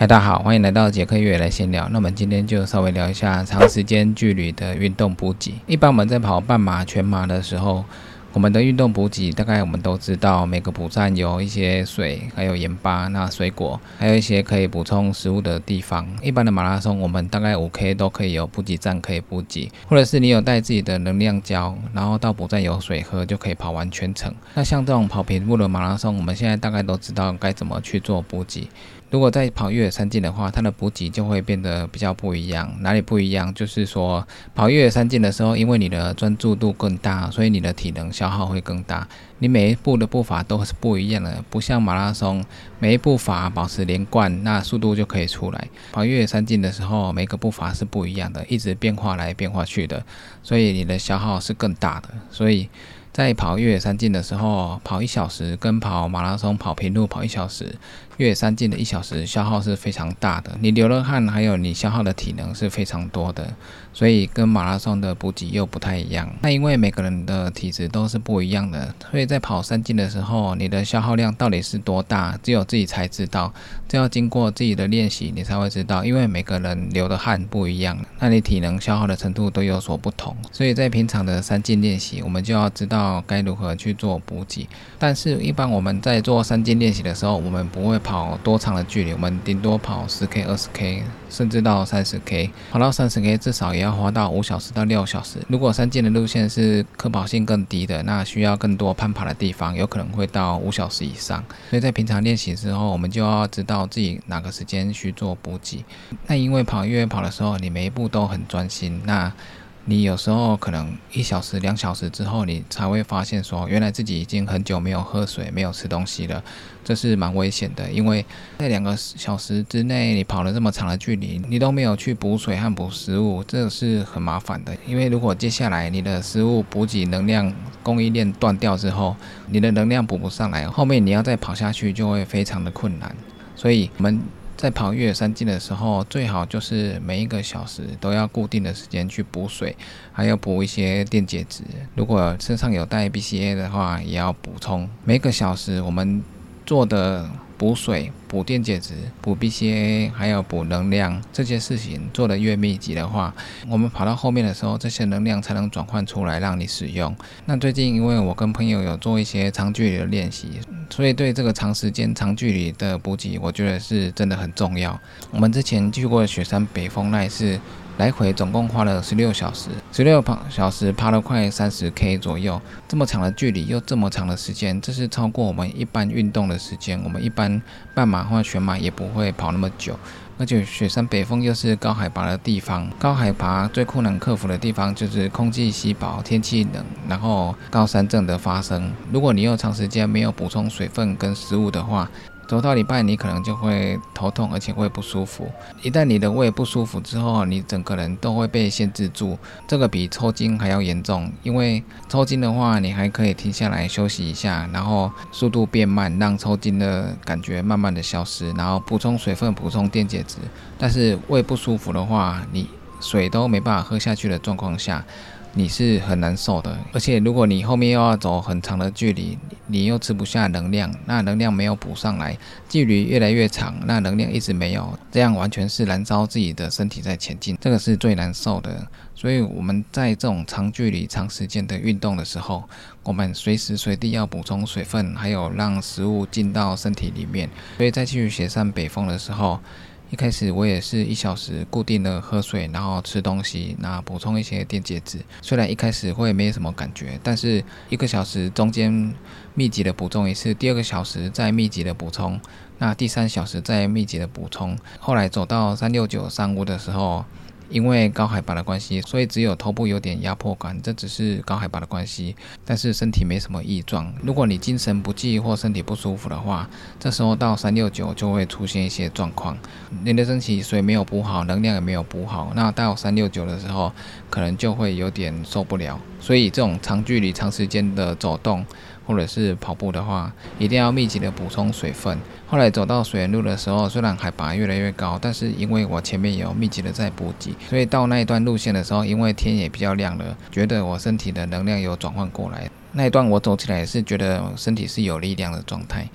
嗨，大家好，欢迎来到杰克越野来闲聊。那我们今天就稍微聊一下长时间距离的运动补给。一般我们在跑半马、全马的时候，我们的运动补给大概我们都知道，每个补站有一些水，还有盐巴、那水果，还有一些可以补充食物的地方。一般的马拉松，我们大概五 K 都可以有补给站可以补给，或者是你有带自己的能量胶，然后到补站有水喝就可以跑完全程。那像这种跑平路的马拉松，我们现在大概都知道该怎么去做补给。如果在跑越野山径的话，它的补给就会变得比较不一样。哪里不一样？就是说跑越野山径的时候，因为你的专注度更大，所以你的体能消耗会更大。你每一步的步伐都是不一样的，不像马拉松，每一步伐保持连贯，那速度就可以出来。跑越野山径的时候，每个步伐是不一样的，一直变化来变化去的，所以你的消耗是更大的。所以在跑越野山径的时候，跑一小时跟跑马拉松跑平路跑一小时。越野山径的一小时消耗是非常大的，你流了汗，还有你消耗的体能是非常多的，所以跟马拉松的补给又不太一样。那因为每个人的体质都是不一样的，所以在跑三进的时候，你的消耗量到底是多大，只有自己才知道。这要经过自己的练习，你才会知道。因为每个人流的汗不一样，那你体能消耗的程度都有所不同。所以在平常的三进练习，我们就要知道该如何去做补给。但是，一般我们在做三进练习的时候，我们不会。跑多长的距离？我们顶多跑十 K、二十 K，甚至到三十 K。跑到三十 K，至少也要花到五小时到六小时。如果山径的路线是可跑性更低的，那需要更多攀爬的地方，有可能会到五小时以上。所以在平常练习之后，我们就要知道自己哪个时间去做补给。那因为跑越野跑的时候，你每一步都很专心，那。你有时候可能一小时、两小时之后，你才会发现说，原来自己已经很久没有喝水、没有吃东西了，这是蛮危险的。因为在两个小时之内，你跑了这么长的距离，你都没有去补水和补食物，这是很麻烦的。因为如果接下来你的食物补给能量供应链断掉之后，你的能量补不上来，后面你要再跑下去就会非常的困难。所以，我们。在跑越野山径的时候，最好就是每一个小时都要固定的时间去补水，还要补一些电解质。如果身上有带 BCA 的话，也要补充。每个小时我们做的。补水、补电解质、补 BCA，还有补能量，这些事情做得越密集的话，我们跑到后面的时候，这些能量才能转换出来让你使用。那最近因为我跟朋友有做一些长距离的练习，所以对这个长时间、长距离的补给，我觉得是真的很重要。我们之前去过雪山北峰，那一次。来回总共花了十六小时，十六小时爬了快三十 K 左右，这么长的距离又这么长的时间，这是超过我们一般运动的时间。我们一般半马或全马也不会跑那么久，而且雪山北峰又是高海拔的地方，高海拔最困难克服的地方就是空气稀薄、天气冷，然后高山症的发生。如果你又长时间没有补充水分跟食物的话，走到礼拜，你可能就会头痛，而且会不舒服。一旦你的胃不舒服之后，你整个人都会被限制住。这个比抽筋还要严重，因为抽筋的话，你还可以停下来休息一下，然后速度变慢，让抽筋的感觉慢慢的消失，然后补充水分、补充电解质。但是胃不舒服的话，你水都没办法喝下去的状况下。你是很难受的，而且如果你后面又要走很长的距离，你又吃不下能量，那能量没有补上来，距离越来越长，那能量一直没有，这样完全是燃烧自己的身体在前进，这个是最难受的。所以我们在这种长距离、长时间的运动的时候，我们随时随地要补充水分，还有让食物进到身体里面。所以在去雪山北峰的时候。一开始我也是一小时固定的喝水，然后吃东西，那补充一些电解质。虽然一开始会没什么感觉，但是一个小时中间密集的补充一次，第二个小时再密集的补充，那第三小时再密集的补充。后来走到三六九三五的时候。因为高海拔的关系，所以只有头部有点压迫感，这只是高海拔的关系，但是身体没什么异状。如果你精神不济或身体不舒服的话，这时候到三六九就会出现一些状况，你的身体水没有补好，能量也没有补好，那到三六九的时候，可能就会有点受不了。所以这种长距离、长时间的走动。或者是跑步的话，一定要密集的补充水分。后来走到水源路的时候，虽然海拔越来越高，但是因为我前面有密集的在补给，所以到那一段路线的时候，因为天也比较亮了，觉得我身体的能量有转换过来。那一段我走起来是觉得身体是有力量的状态。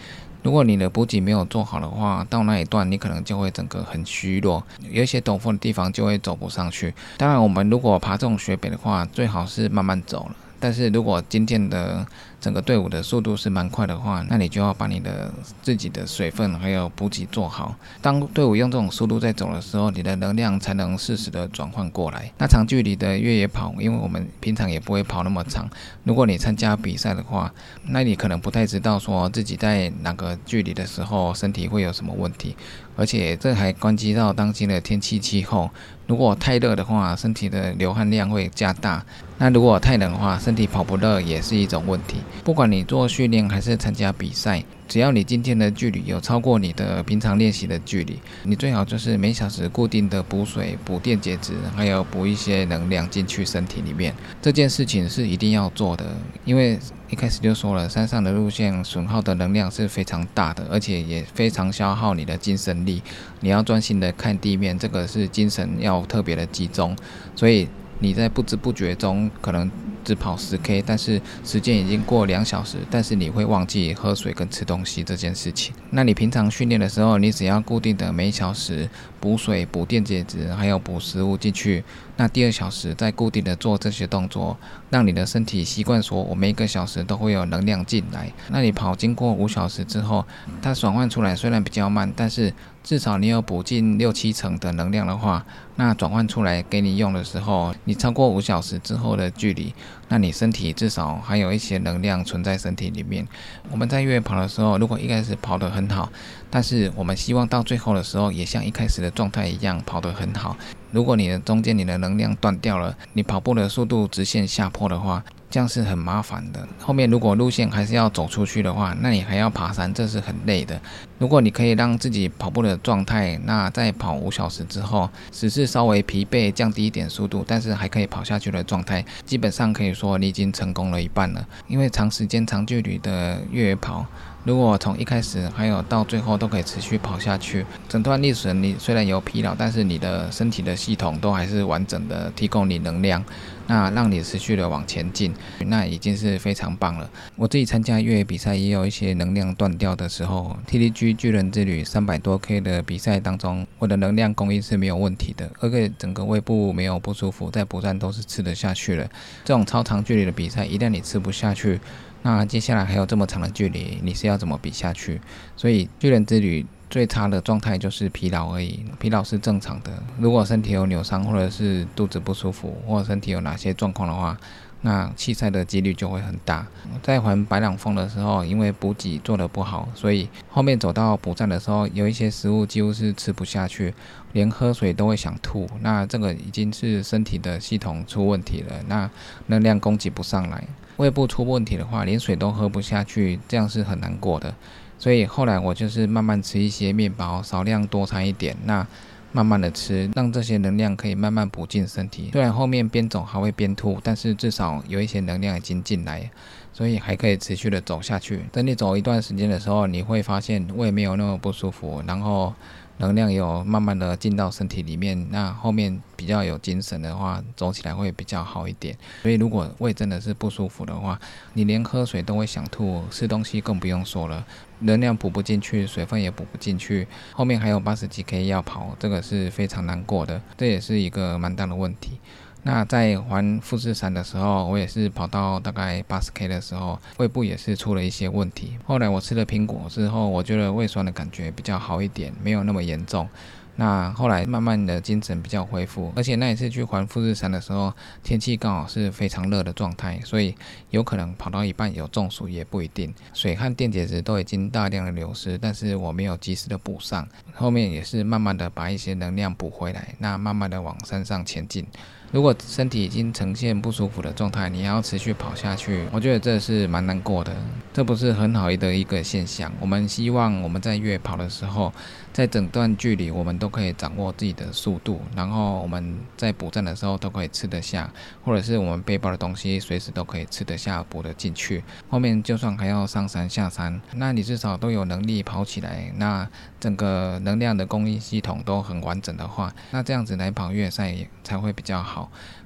如果你的补给没有做好的话，到那一段你可能就会整个很虚弱，有一些陡峰的地方就会走不上去。当然，我们如果爬这种雪北的话，最好是慢慢走了。但是如果今天的整个队伍的速度是蛮快的话，那你就要把你的自己的水分还有补给做好。当队伍用这种速度在走的时候，你的能量才能适时的转换过来。那长距离的越野跑，因为我们平常也不会跑那么长。如果你参加比赛的话，那你可能不太知道说自己在哪个距离的时候身体会有什么问题，而且这还关系到当今的天气气候。如果太热的话，身体的流汗量会加大；那如果太冷的话，身体跑不热也是一种问题。不管你做训练还是参加比赛，只要你今天的距离有超过你的平常练习的距离，你最好就是每小时固定的补水、补电解质，还有补一些能量进去身体里面。这件事情是一定要做的，因为一开始就说了，山上的路线损耗的能量是非常大的，而且也非常消耗你的精神力。你要专心的看地面，这个是精神要特别的集中，所以你在不知不觉中可能。只跑十 K，但是时间已经过两小时，但是你会忘记喝水跟吃东西这件事情。那你平常训练的时候，你只要固定的每小时补水、补电解质，还有补食物进去。那第二小时再固定的做这些动作，让你的身体习惯说，我每一个小时都会有能量进来。那你跑经过五小时之后，它转换出来虽然比较慢，但是至少你有补进六七成的能量的话，那转换出来给你用的时候，你超过五小时之后的距离，那你身体至少还有一些能量存在身体里面。我们在越野跑的时候，如果一开始跑得很好，但是我们希望到最后的时候，也像一开始的状态一样跑得很好。如果你的中间你的能量断掉了，你跑步的速度直线下坡的话，这样是很麻烦的。后面如果路线还是要走出去的话，那你还要爬山，这是很累的。如果你可以让自己跑步的状态，那在跑五小时之后，只是稍微疲惫，降低一点速度，但是还可以跑下去的状态，基本上可以说你已经成功了一半了。因为长时间长距离的越野跑。如果从一开始还有到最后都可以持续跑下去，整段历程你虽然有疲劳，但是你的身体的系统都还是完整的提供你能量，那让你持续的往前进，那已经是非常棒了。我自己参加越野比赛也有一些能量断掉的时候，TDG 巨人之旅三百多 K 的比赛当中，我的能量供应是没有问题的，而且整个胃部没有不舒服，在补站都是吃得下去了。这种超长距离的比赛，一旦你吃不下去，那接下来还有这么长的距离，你是要怎么比下去？所以巨人之旅最差的状态就是疲劳而已，疲劳是正常的。如果身体有扭伤，或者是肚子不舒服，或者身体有哪些状况的话，那弃赛的几率就会很大。在环白朗峰的时候，因为补给做得不好，所以后面走到补站的时候，有一些食物几乎是吃不下去，连喝水都会想吐。那这个已经是身体的系统出问题了，那能量供给不上来。胃部出问题的话，连水都喝不下去，这样是很难过的。所以后来我就是慢慢吃一些面包，少量多餐一点，那慢慢的吃，让这些能量可以慢慢补进身体。虽然后面边走还会边吐，但是至少有一些能量已经进来，所以还可以持续的走下去。等你走一段时间的时候，你会发现胃没有那么不舒服，然后。能量有慢慢的进到身体里面，那后面比较有精神的话，走起来会比较好一点。所以如果胃真的是不舒服的话，你连喝水都会想吐，吃东西更不用说了，能量补不进去，水分也补不进去，后面还有八十几 K 要跑，这个是非常难过的，这也是一个蛮大的问题。那在环富士山的时候，我也是跑到大概八十 K 的时候，胃部也是出了一些问题。后来我吃了苹果之后，我觉得胃酸的感觉比较好一点，没有那么严重。那后来慢慢的精神比较恢复，而且那一次去环富士山的时候，天气刚好是非常热的状态，所以有可能跑到一半有中暑也不一定。水和电解质都已经大量的流失，但是我没有及时的补上，后面也是慢慢的把一些能量补回来，那慢慢的往山上前进。如果身体已经呈现不舒服的状态，你还要持续跑下去，我觉得这是蛮难过的，这不是很好的一个现象。我们希望我们在越跑的时候，在整段距离我们都可以掌握自己的速度，然后我们在补站的时候都可以吃得下，或者是我们背包的东西随时都可以吃得下、补得进去。后面就算还要上山下山，那你至少都有能力跑起来，那整个能量的供应系统都很完整的话，那这样子来跑越野赛才会比较好。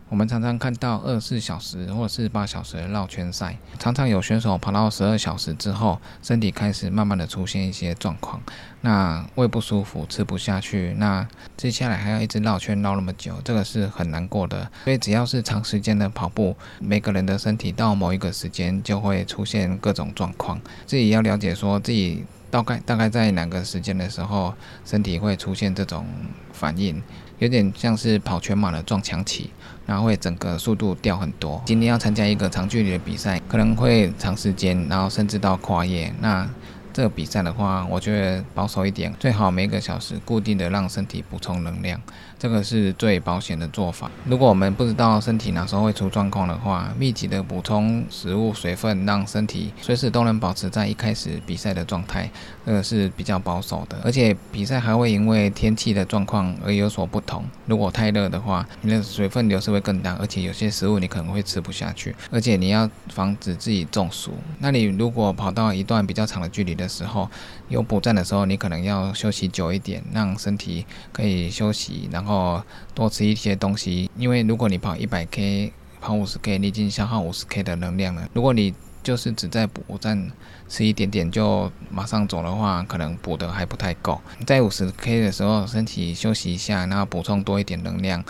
我们常常看到二十四小时或者是八小时的绕圈赛，常常有选手跑到十二小时之后，身体开始慢慢的出现一些状况，那胃不舒服，吃不下去，那接下来还要一直绕圈绕那么久，这个是很难过的。所以只要是长时间的跑步，每个人的身体到某一个时间就会出现各种状况，自己要了解说自己大概大概在哪个时间的时候，身体会出现这种反应。有点像是跑全马的撞墙期，然后会整个速度掉很多。今天要参加一个长距离的比赛，可能会长时间，然后甚至到跨夜。那这个比赛的话，我觉得保守一点，最好每个小时固定的让身体补充能量，这个是最保险的做法。如果我们不知道身体哪时候会出状况的话，密集的补充食物、水分，让身体随时都能保持在一开始比赛的状态，这个是比较保守的。而且比赛还会因为天气的状况而有所不同。如果太热的话，你的水分流失会更大，而且有些食物你可能会吃不下去，而且你要防止自己中暑。那你如果跑到一段比较长的距离的，时候有补站的时候，你可能要休息久一点，让身体可以休息，然后多吃一些东西。因为如果你跑一百 K，跑五十 K，你已经消耗五十 K 的能量了。如果你就是只在补站吃一点点就马上走的话，可能补的还不太够。在五十 K 的时候，身体休息一下，然后补充多一点能量。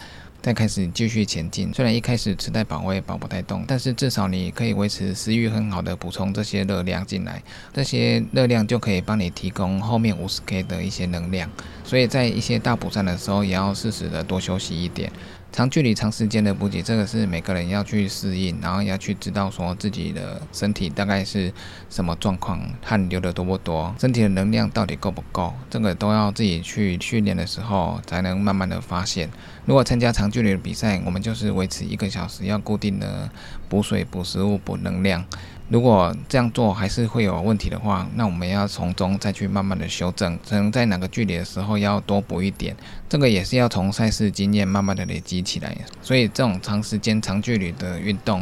再开始继续前进，虽然一开始吃太饱，我也饱不太动，但是至少你可以维持食欲很好的补充这些热量进来，这些热量就可以帮你提供后面五十 K 的一些能量。所以在一些大补站的时候，也要适时的多休息一点。长距离、长时间的补给，这个是每个人要去适应，然后要去知道说自己的身体大概是什么状况，汗流的多不多，身体的能量到底够不够，这个都要自己去训练的时候才能慢慢的发现。如果参加长距离的比赛，我们就是维持一个小时，要固定的补水、补食物、补能量。如果这样做还是会有问题的话，那我们要从中再去慢慢的修正，可能在哪个距离的时候要多补一点，这个也是要从赛事经验慢慢的累积起来。所以这种长时间长距离的运动。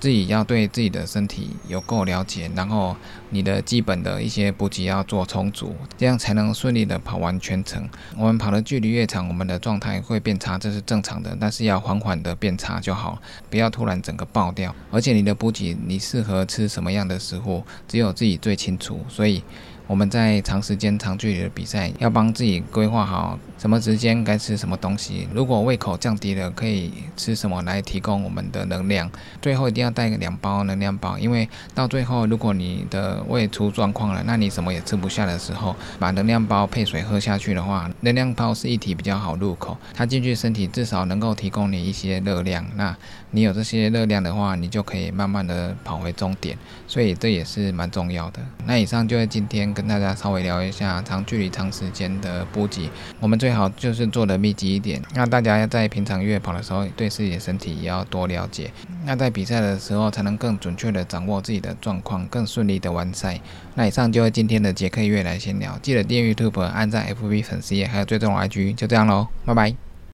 自己要对自己的身体有够了解，然后你的基本的一些补给要做充足，这样才能顺利的跑完全程。我们跑的距离越长，我们的状态会变差，这是正常的，但是要缓缓的变差就好，不要突然整个爆掉。而且你的补给，你适合吃什么样的食物，只有自己最清楚，所以。我们在长时间、长距离的比赛，要帮自己规划好什么时间该吃什么东西。如果胃口降低了，可以吃什么来提供我们的能量。最后一定要带两包能量包，因为到最后，如果你的胃出状况了，那你什么也吃不下的时候，把能量包配水喝下去的话，能量包是一体比较好入口，它进去身体至少能够提供你一些热量。那你有这些热量的话，你就可以慢慢的跑回终点。所以这也是蛮重要的。那以上就是今天。跟大家稍微聊一下长距离、长时间的补给，我们最好就是做的密集一点。那大家要在平常越野跑的时候，对自己的身体也要多了解。那在比赛的时候，才能更准确的掌握自己的状况，更顺利的完赛。那以上就是今天的杰克越来闲聊，记得订阅 YouTube、按赞 FB 粉丝页，还有追踪 IG，就这样喽，拜拜。